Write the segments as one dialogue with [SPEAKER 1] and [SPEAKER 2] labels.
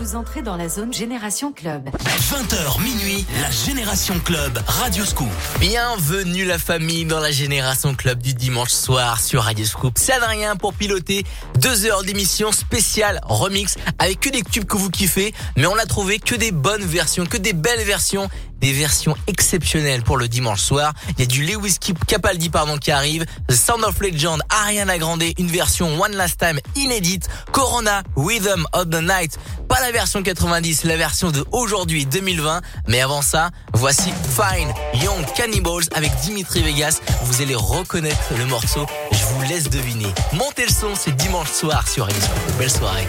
[SPEAKER 1] Vous entrez dans la zone Génération Club.
[SPEAKER 2] 20h minuit, la Génération Club, Radio Scoop.
[SPEAKER 3] Bienvenue la famille dans la Génération Club du dimanche soir sur Radio Scoop. C'est Adrien pour piloter deux heures d'émission spéciale remix avec que des tubes que vous kiffez, mais on a trouvé que des bonnes versions, que des belles versions des versions exceptionnelles pour le dimanche soir. Il y a du Lewis Capaldi pardon qui arrive, The Sound of Legend, Ariana Grande, une version One Last Time inédite, Corona, Rhythm of the Night, pas la version 90, la version de aujourd'hui 2020. Mais avant ça, voici Fine Young Cannibals avec Dimitri Vegas. Vous allez reconnaître le morceau. Je vous laisse deviner. Montez le son, c'est dimanche soir sur Radio Belle soirée.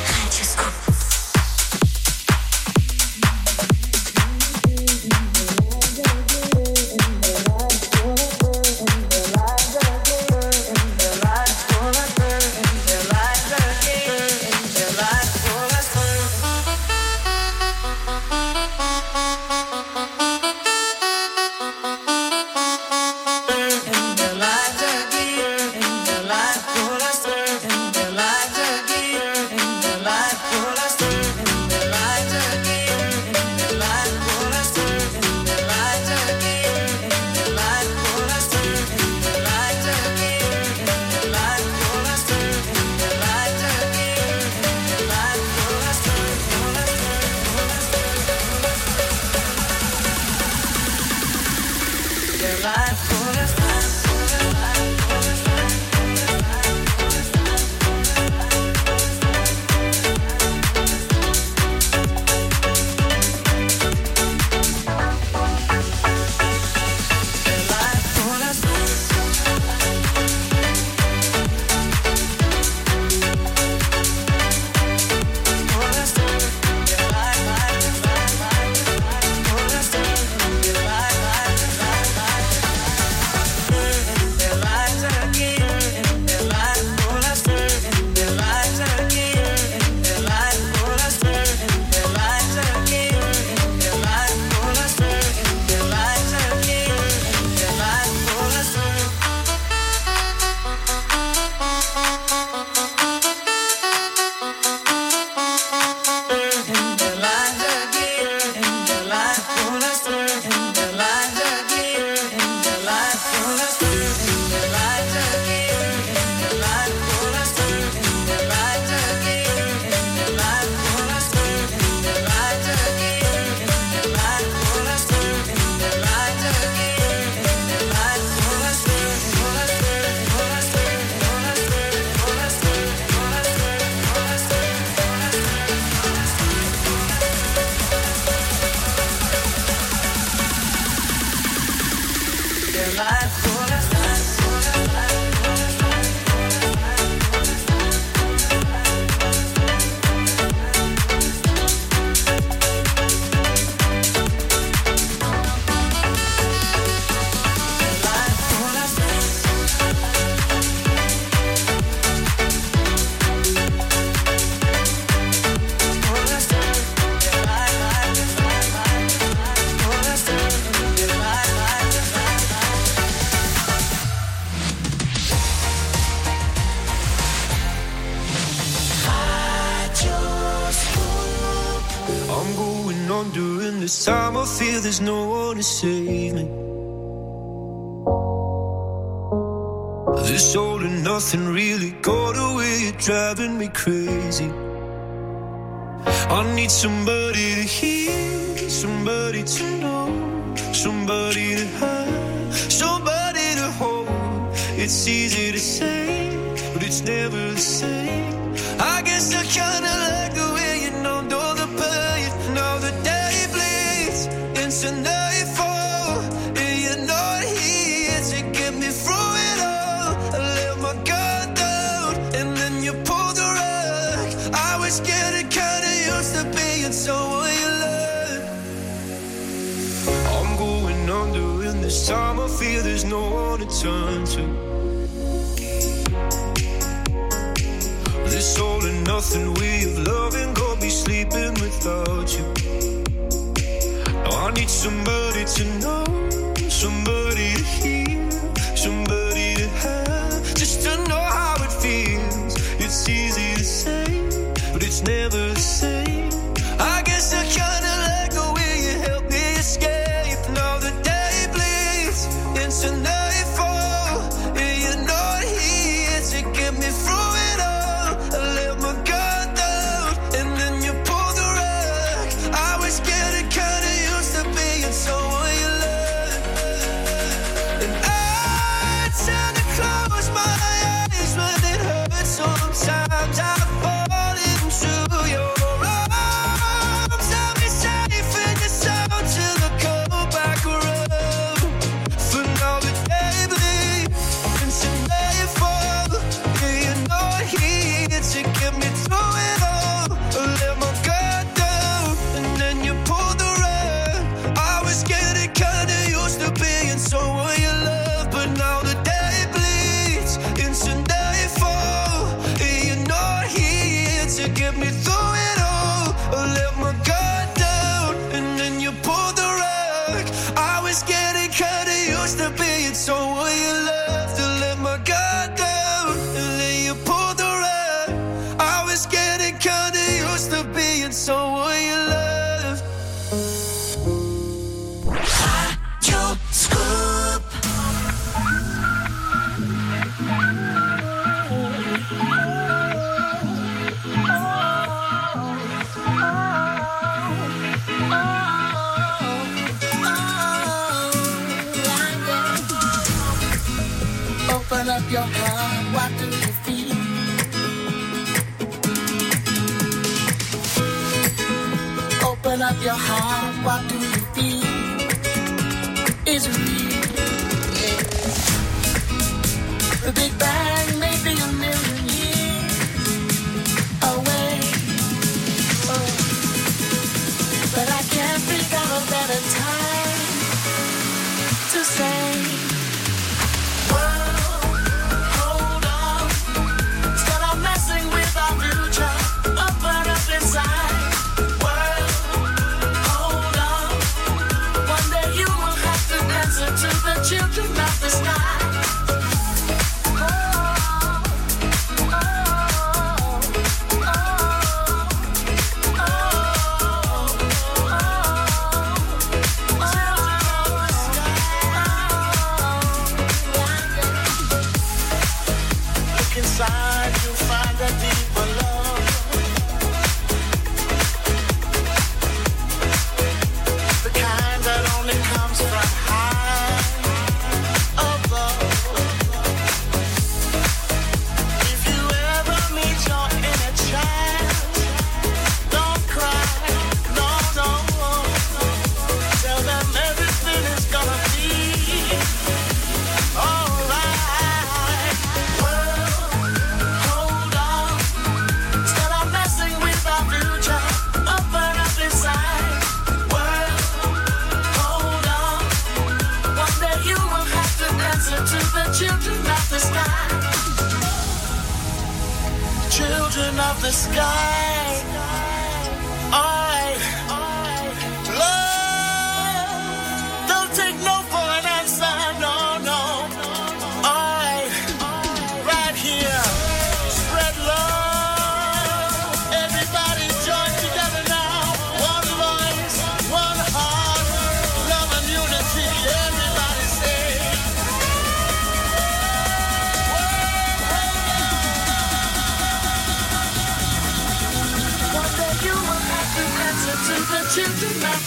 [SPEAKER 4] promises.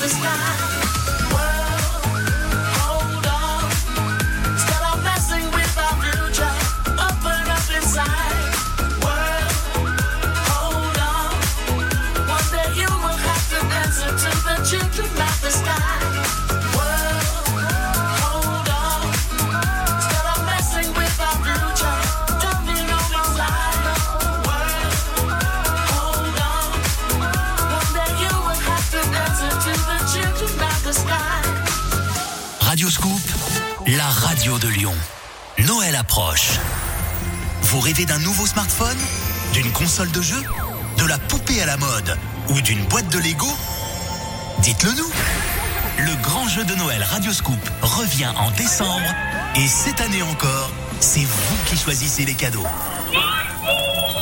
[SPEAKER 4] The sky.
[SPEAKER 2] D'un nouveau smartphone D'une console de jeu De la poupée à la mode Ou d'une boîte de Lego? Dites-le nous Le grand jeu de Noël Radio Scoop revient en décembre et cette année encore, c'est vous qui choisissez les cadeaux.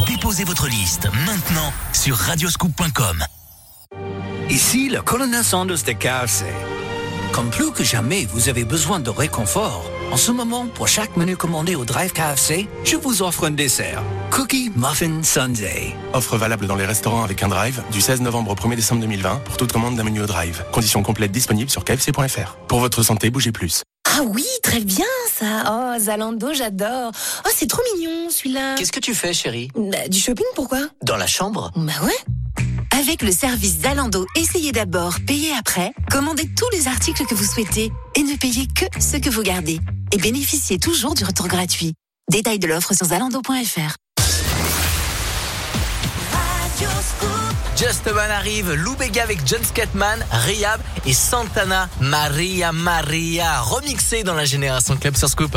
[SPEAKER 2] Déposez votre liste maintenant sur radioscoop.com.
[SPEAKER 5] Ici le colonel Sanders de KFC. Comme plus que jamais vous avez besoin de réconfort, en ce moment, pour chaque menu commandé au Drive KFC, je vous offre un dessert. Cookie Muffin Sundae.
[SPEAKER 6] Offre valable dans les restaurants avec un drive du 16 novembre au 1er décembre 2020 pour toute commande d'un menu au drive. Conditions complètes disponibles sur kfc.fr. Pour votre santé, bougez plus.
[SPEAKER 7] Ah oui, très bien ça. Oh, Zalando, j'adore. Oh, c'est trop mignon celui-là.
[SPEAKER 3] Qu'est-ce que tu fais, chérie?
[SPEAKER 7] Bah, Du shopping, pourquoi?
[SPEAKER 3] Dans la chambre?
[SPEAKER 7] Bah ouais.
[SPEAKER 1] Avec le service Zalando, essayez d'abord, payez après. Commandez tous les articles que vous souhaitez et ne payez que ce que vous gardez. Et bénéficiez toujours du retour gratuit. Détail de l'offre sur zalando.fr.
[SPEAKER 3] Just Man arrive, Lou Bega avec John Scatman, Rehab et Santana Maria Maria remixé dans la Génération Club sur Scoop.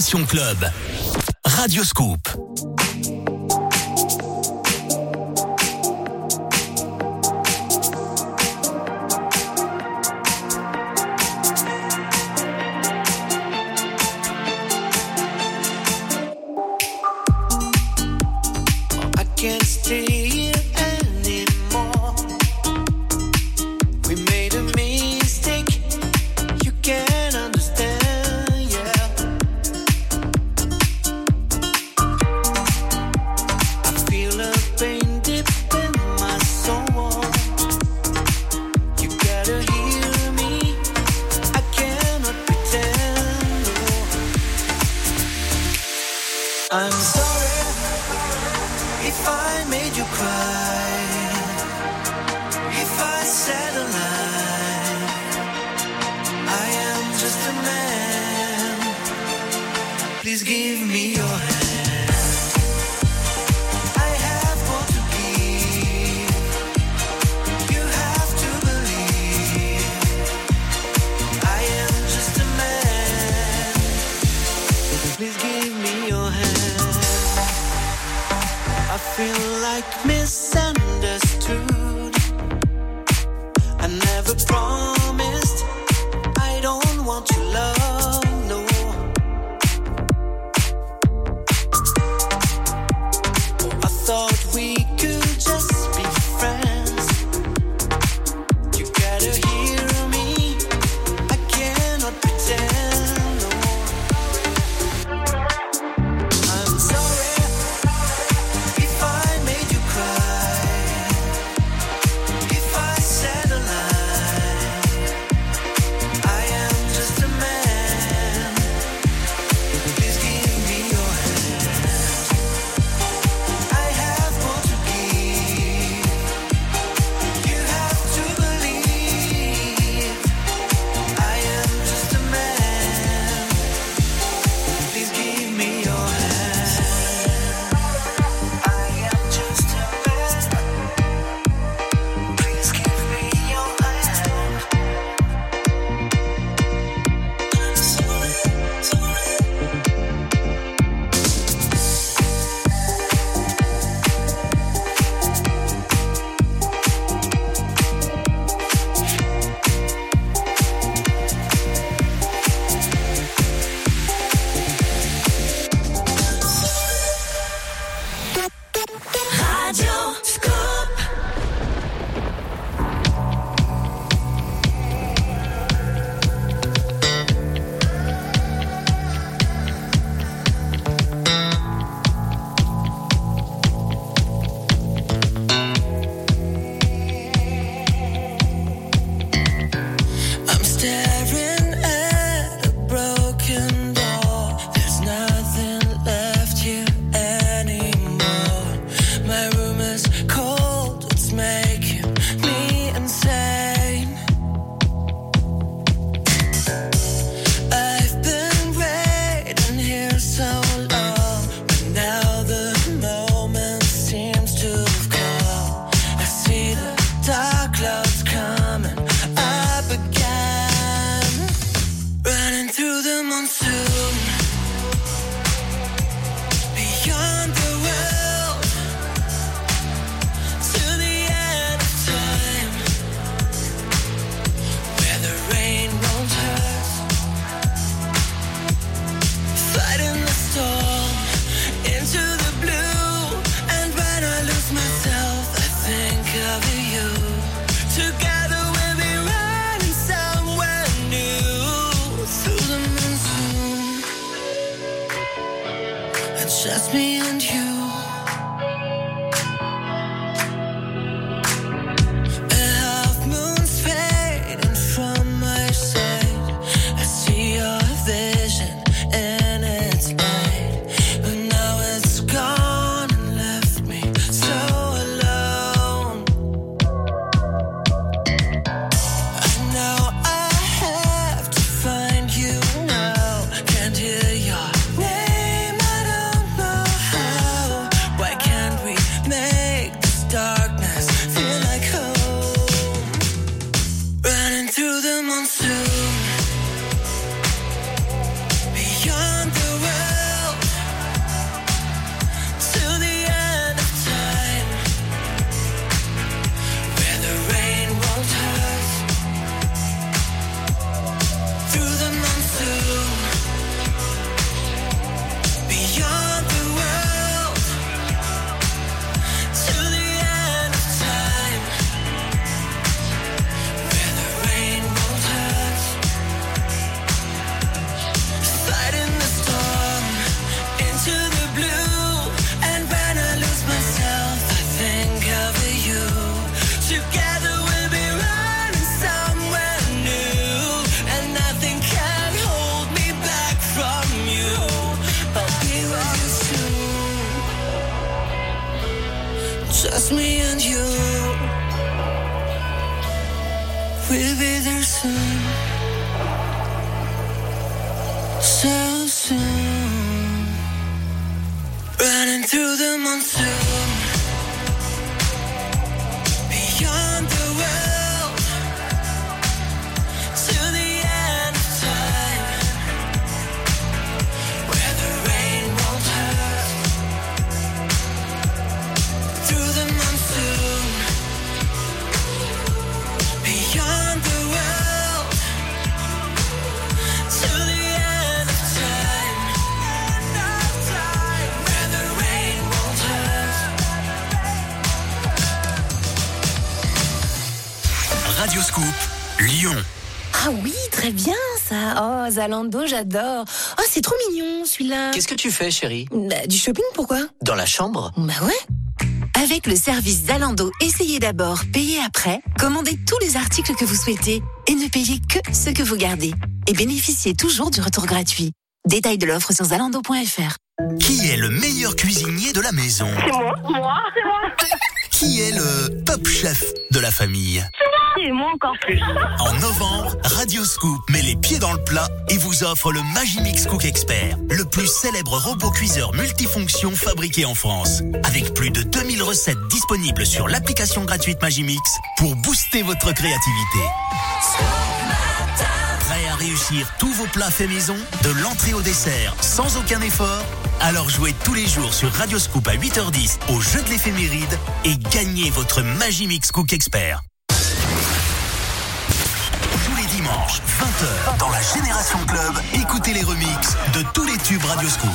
[SPEAKER 8] Club. Radio Scoop.
[SPEAKER 9] Me
[SPEAKER 8] and you. We'll be there soon. So soon. Running through the monsoon.
[SPEAKER 7] Bien ça. Oh, Zalando, j'adore. Oh, c'est trop mignon celui-là.
[SPEAKER 3] Qu'est-ce que tu fais, chérie
[SPEAKER 7] Bah, Du shopping, pourquoi
[SPEAKER 3] Dans la chambre
[SPEAKER 7] Bah ouais.
[SPEAKER 1] Avec le service Zalando, essayez d'abord, payez après. Commandez tous les articles que vous souhaitez et ne payez que ce que vous gardez. Et bénéficiez toujours du retour gratuit. Détail de l'offre sur zalando.fr.
[SPEAKER 2] Qui est le meilleur cuisinier de la maison?
[SPEAKER 10] C'est moi, moi, c'est moi.
[SPEAKER 2] Qui est le top chef de la famille
[SPEAKER 10] Et moi encore plus.
[SPEAKER 2] En novembre, Radio Scoop met les pieds dans le plat et vous offre le Magimix Cook Expert, le plus célèbre robot cuiseur multifonction fabriqué en France. Avec plus de 2000 recettes disponibles sur l'application gratuite Magimix pour booster votre créativité. Réussir tous vos plats faits maison, de l'entrée au dessert, sans aucun effort? Alors jouez tous les jours sur Radio Scoop à 8h10 au jeu de l'éphéméride et gagnez votre Magimix Cook Expert. Tous les dimanches, 20h, dans la Génération Club, écoutez les remixes de tous les tubes Radio Scoop.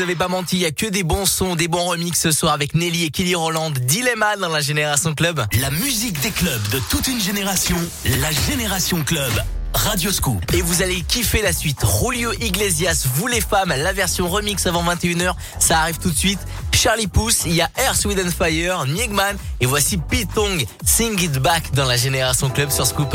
[SPEAKER 11] vous n'avez pas menti, il y a que des bons sons, des bons remix ce soir avec Nelly et Kelly Roland, Dilemma dans la Génération Club.
[SPEAKER 2] La musique des clubs de toute une génération, la Génération Club. Radio Scoop.
[SPEAKER 11] Et vous allez kiffer la suite. Julio Iglesias, Vous les femmes, la version remix avant 21h, ça arrive tout de suite. Charlie Pouce, il y a Air Sweden Fire, Niegman et voici Pitong, Sing It Back dans la Génération Club sur Scoop.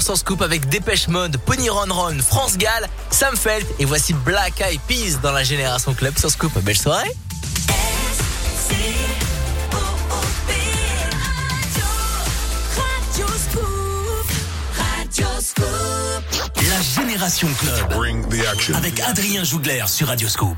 [SPEAKER 12] Sans
[SPEAKER 11] scoop
[SPEAKER 3] avec Dépêche Mode, Pony Ron Ron, France Gall, Sam Felt et voici Black Eyed Peas dans la Génération Club sans scoop. Belle soirée
[SPEAKER 11] La Génération Club avec Adrien Jougler sur Radio Scoop.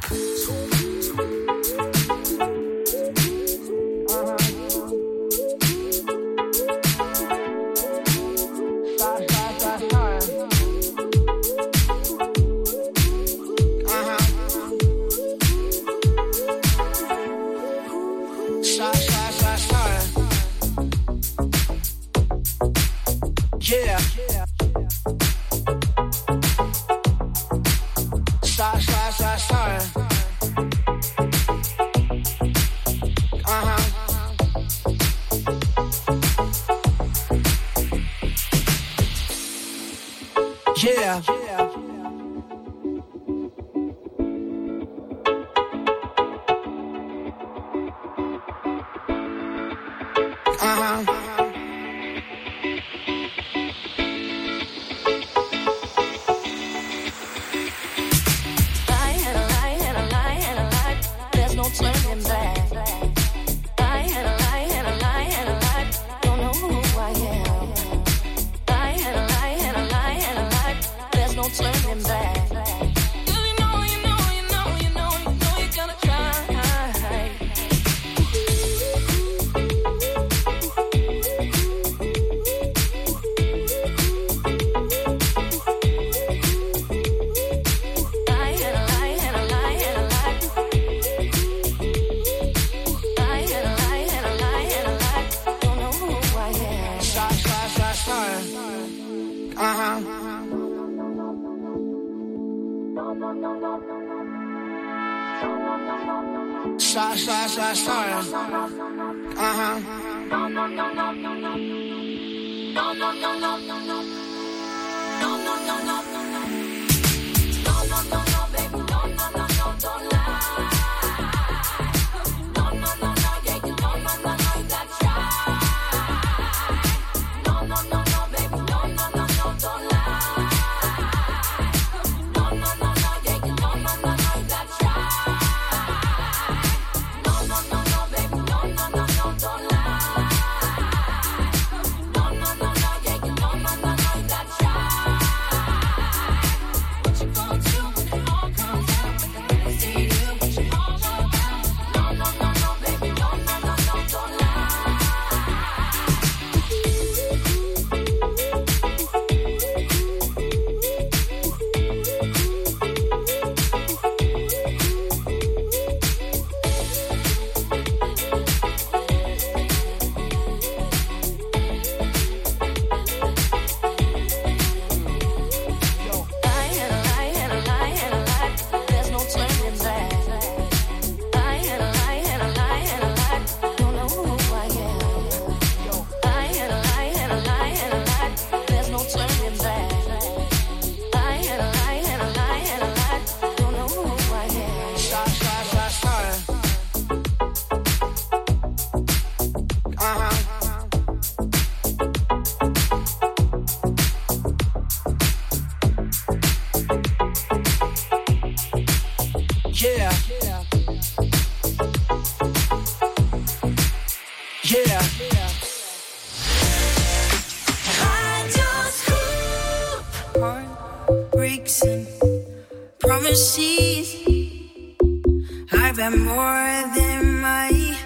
[SPEAKER 11] about more than
[SPEAKER 8] my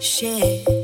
[SPEAKER 13] shit.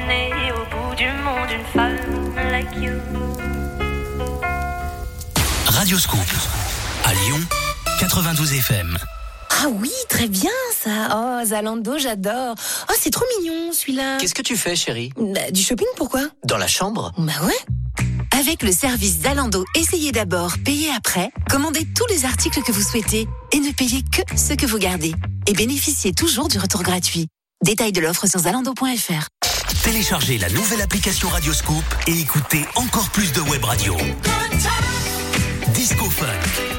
[SPEAKER 13] Pour m'emmener au bout du monde, une femme like you.
[SPEAKER 2] Radio Scoop. À Lyon, 92 FM.
[SPEAKER 7] Ah oui, très bien ça. Oh, Zalando, j'adore. Oh, c'est trop mignon celui-là.
[SPEAKER 3] Qu'est-ce que tu fais, chérie?
[SPEAKER 7] Bah, Du shopping, pourquoi?
[SPEAKER 3] Dans la chambre?
[SPEAKER 7] Bah ouais.
[SPEAKER 1] Avec le service Zalando, essayez d'abord, payez après. Commandez tous les articles que vous souhaitez et ne payez que ce que vous gardez. Et bénéficiez toujours du retour gratuit. Détail de l'offre sur zalando.fr.
[SPEAKER 2] Téléchargez la nouvelle application Radio Scoop et écoutez encore plus de web radio. Disco Funk.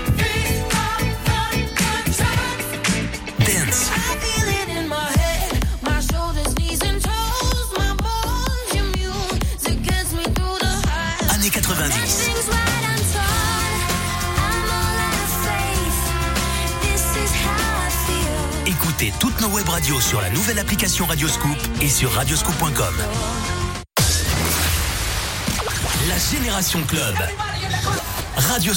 [SPEAKER 2] Toutes nos web radios sur la nouvelle application Radio Scoop et sur radioscoop.com. La Génération Club. Radio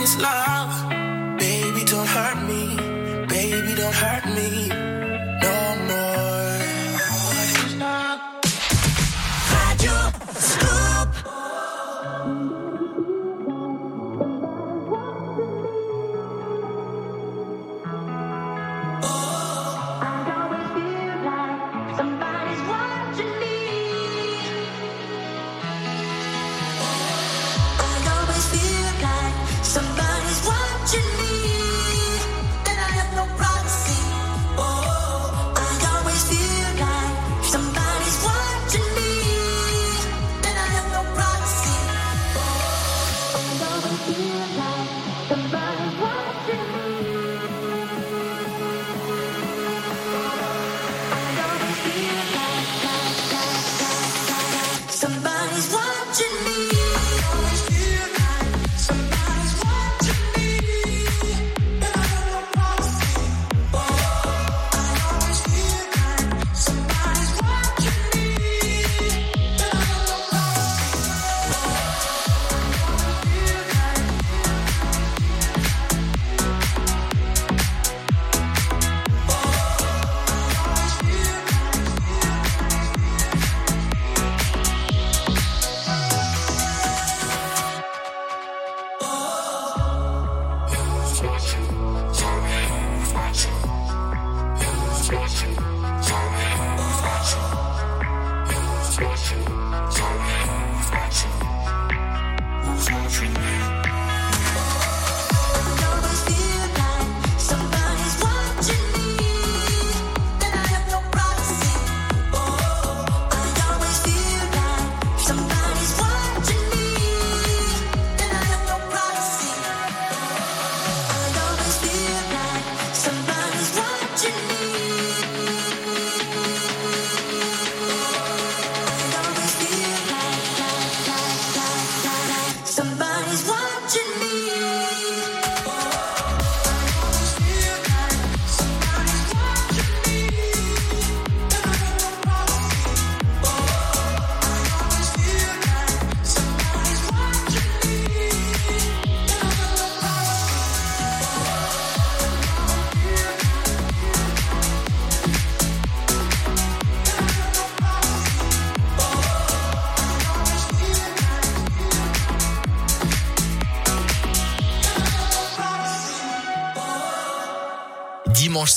[SPEAKER 11] this love.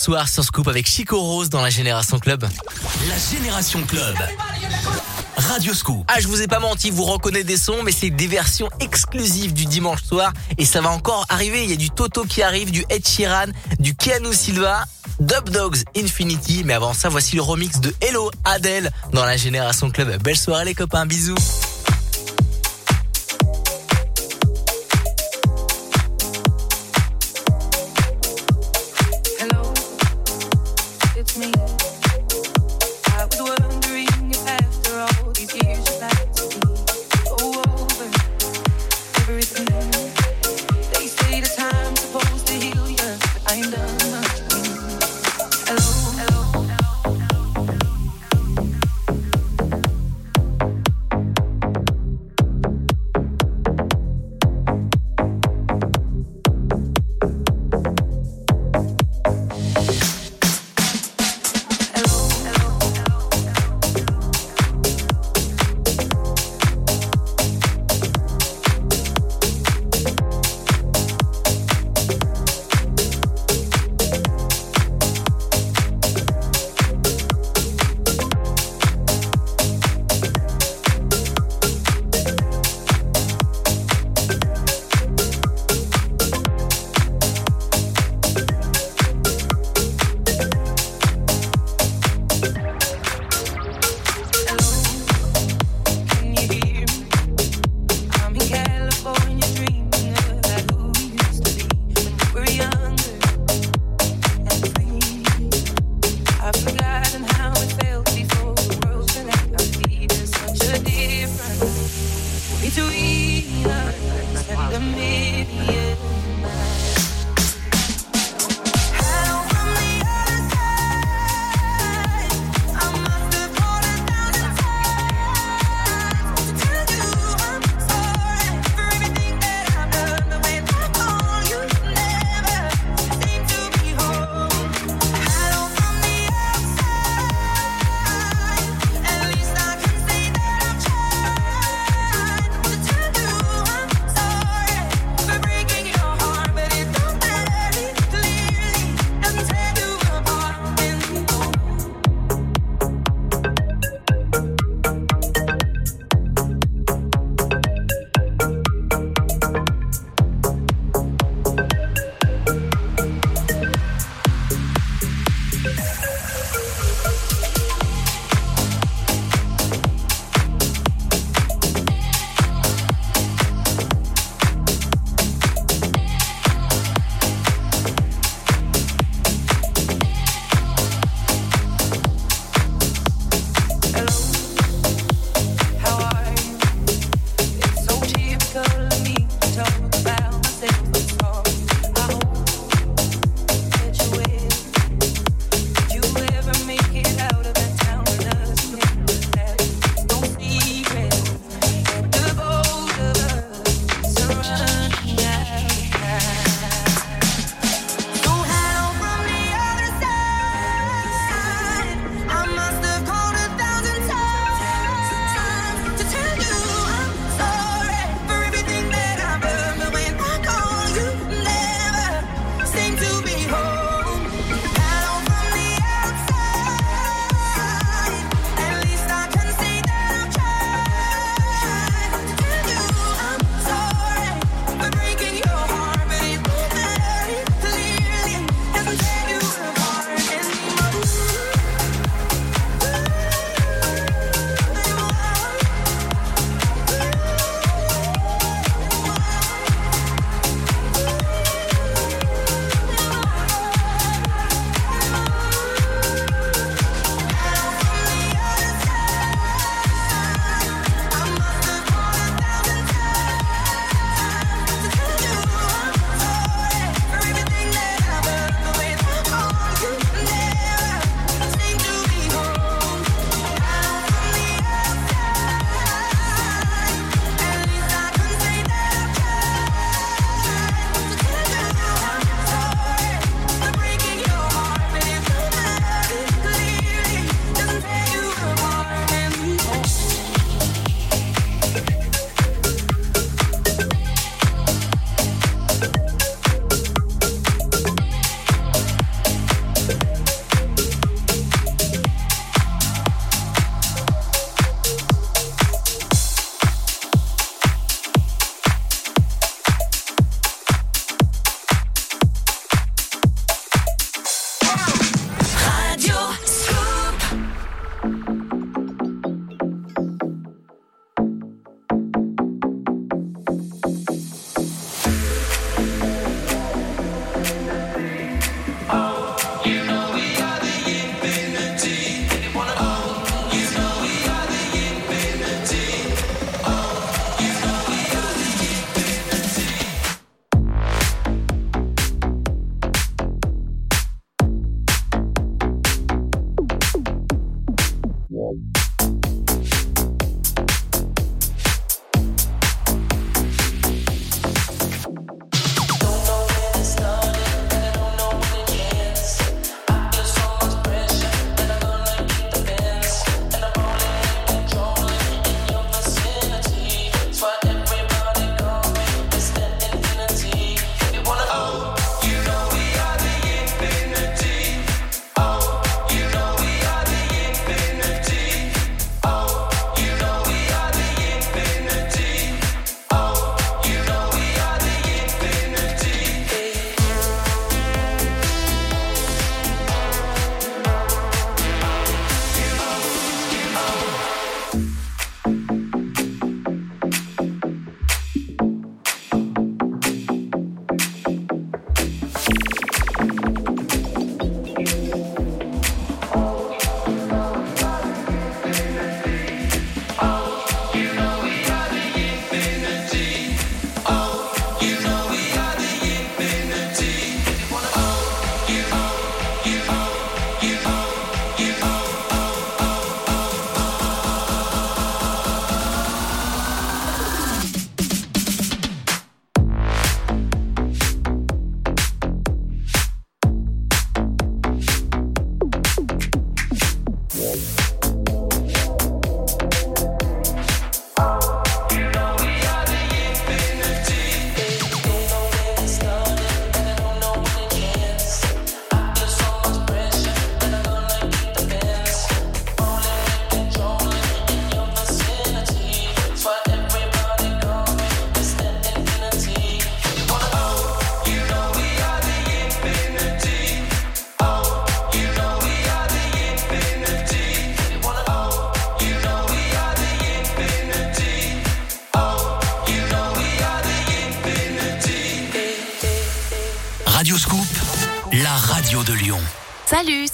[SPEAKER 3] Soir sur Scoop avec Chico Rose dans la Génération Club.
[SPEAKER 2] La Génération Club. Radio Scoop.
[SPEAKER 3] Ah, je vous ai pas menti, vous reconnaissez des sons, mais c'est des versions exclusives du dimanche soir et ça va encore arriver. Il y a du Toto qui arrive, du Ed Sheeran, du Keanu Silva. Dub Dogs Infinity, mais avant ça, voici le remix de Hello Adele dans la Génération Club. Belle soirée les copains, bisous.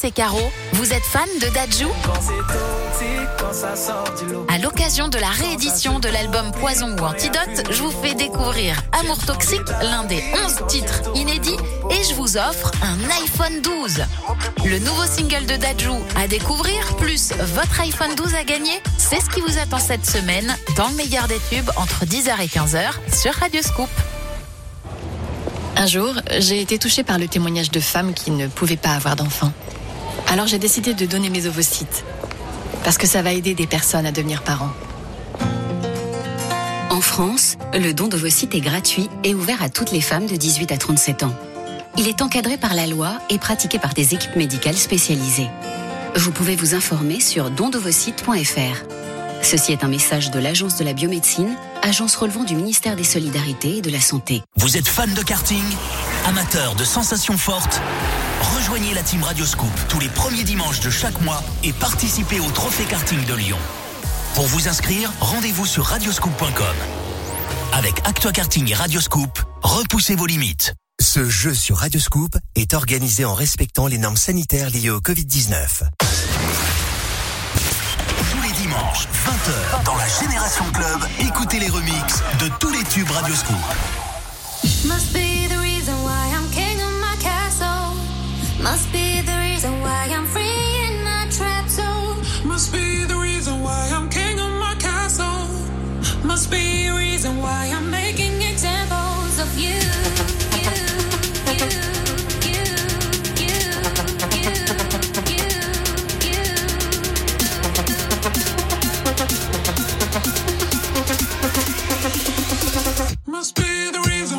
[SPEAKER 1] C'est Caro. Vous êtes fan de Dajou À l'occasion de la réédition de l'album Poison ou Antidote, je vous fais découvrir Amour Toxique, l'un des 11 titres inédits, et je vous offre un iPhone 12. Le nouveau single de Dajou à découvrir, plus votre iPhone 12 à gagner, c'est ce qui vous attend cette semaine dans le meilleur des tubes entre 10h et 15h sur Radio Scoop.
[SPEAKER 14] Un jour, j'ai été touchée par le témoignage de femmes qui ne pouvaient pas avoir d'enfants. Alors j'ai décidé de donner mes ovocytes. Parce que ça va aider des personnes à devenir parents.
[SPEAKER 7] En France, le don d'ovocytes est gratuit et ouvert à toutes les femmes de 18 à 37 ans. Il est encadré par la loi et pratiqué par des équipes médicales spécialisées. Vous pouvez vous informer sur dondovocytes.fr. Ceci est un message de l'Agence de la biomédecine, agence relevant du ministère des Solidarités et de la Santé.
[SPEAKER 2] Vous êtes fan de karting? Amateur de sensations fortes Rejoignez la team Radio Scoop tous les premiers dimanches de chaque mois et participez au Trophée Karting de Lyon. Pour vous inscrire, rendez-vous sur radioscoop.com. Avec Actua Karting et Radio Scoop, repoussez vos limites.
[SPEAKER 15] Ce jeu sur Radioscoop est organisé en respectant les normes sanitaires liées au Covid-19.
[SPEAKER 2] Tous les dimanches, 20h, dans la Génération Club, écoutez les remixes de tous les tubes Radio
[SPEAKER 16] Must be the reason why I'm free in my trap zone.
[SPEAKER 11] Must be the reason why I'm king of my castle. Must be a reason why I'm making
[SPEAKER 16] Examples of you.
[SPEAKER 11] Must be the reason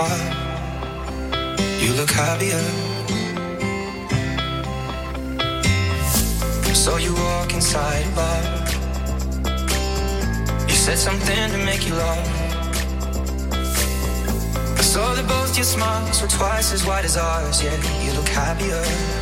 [SPEAKER 8] You look happier. So you walk inside a bar. You said something to make you laugh. I saw that both your smiles were twice as wide as ours. Yeah, you look happier.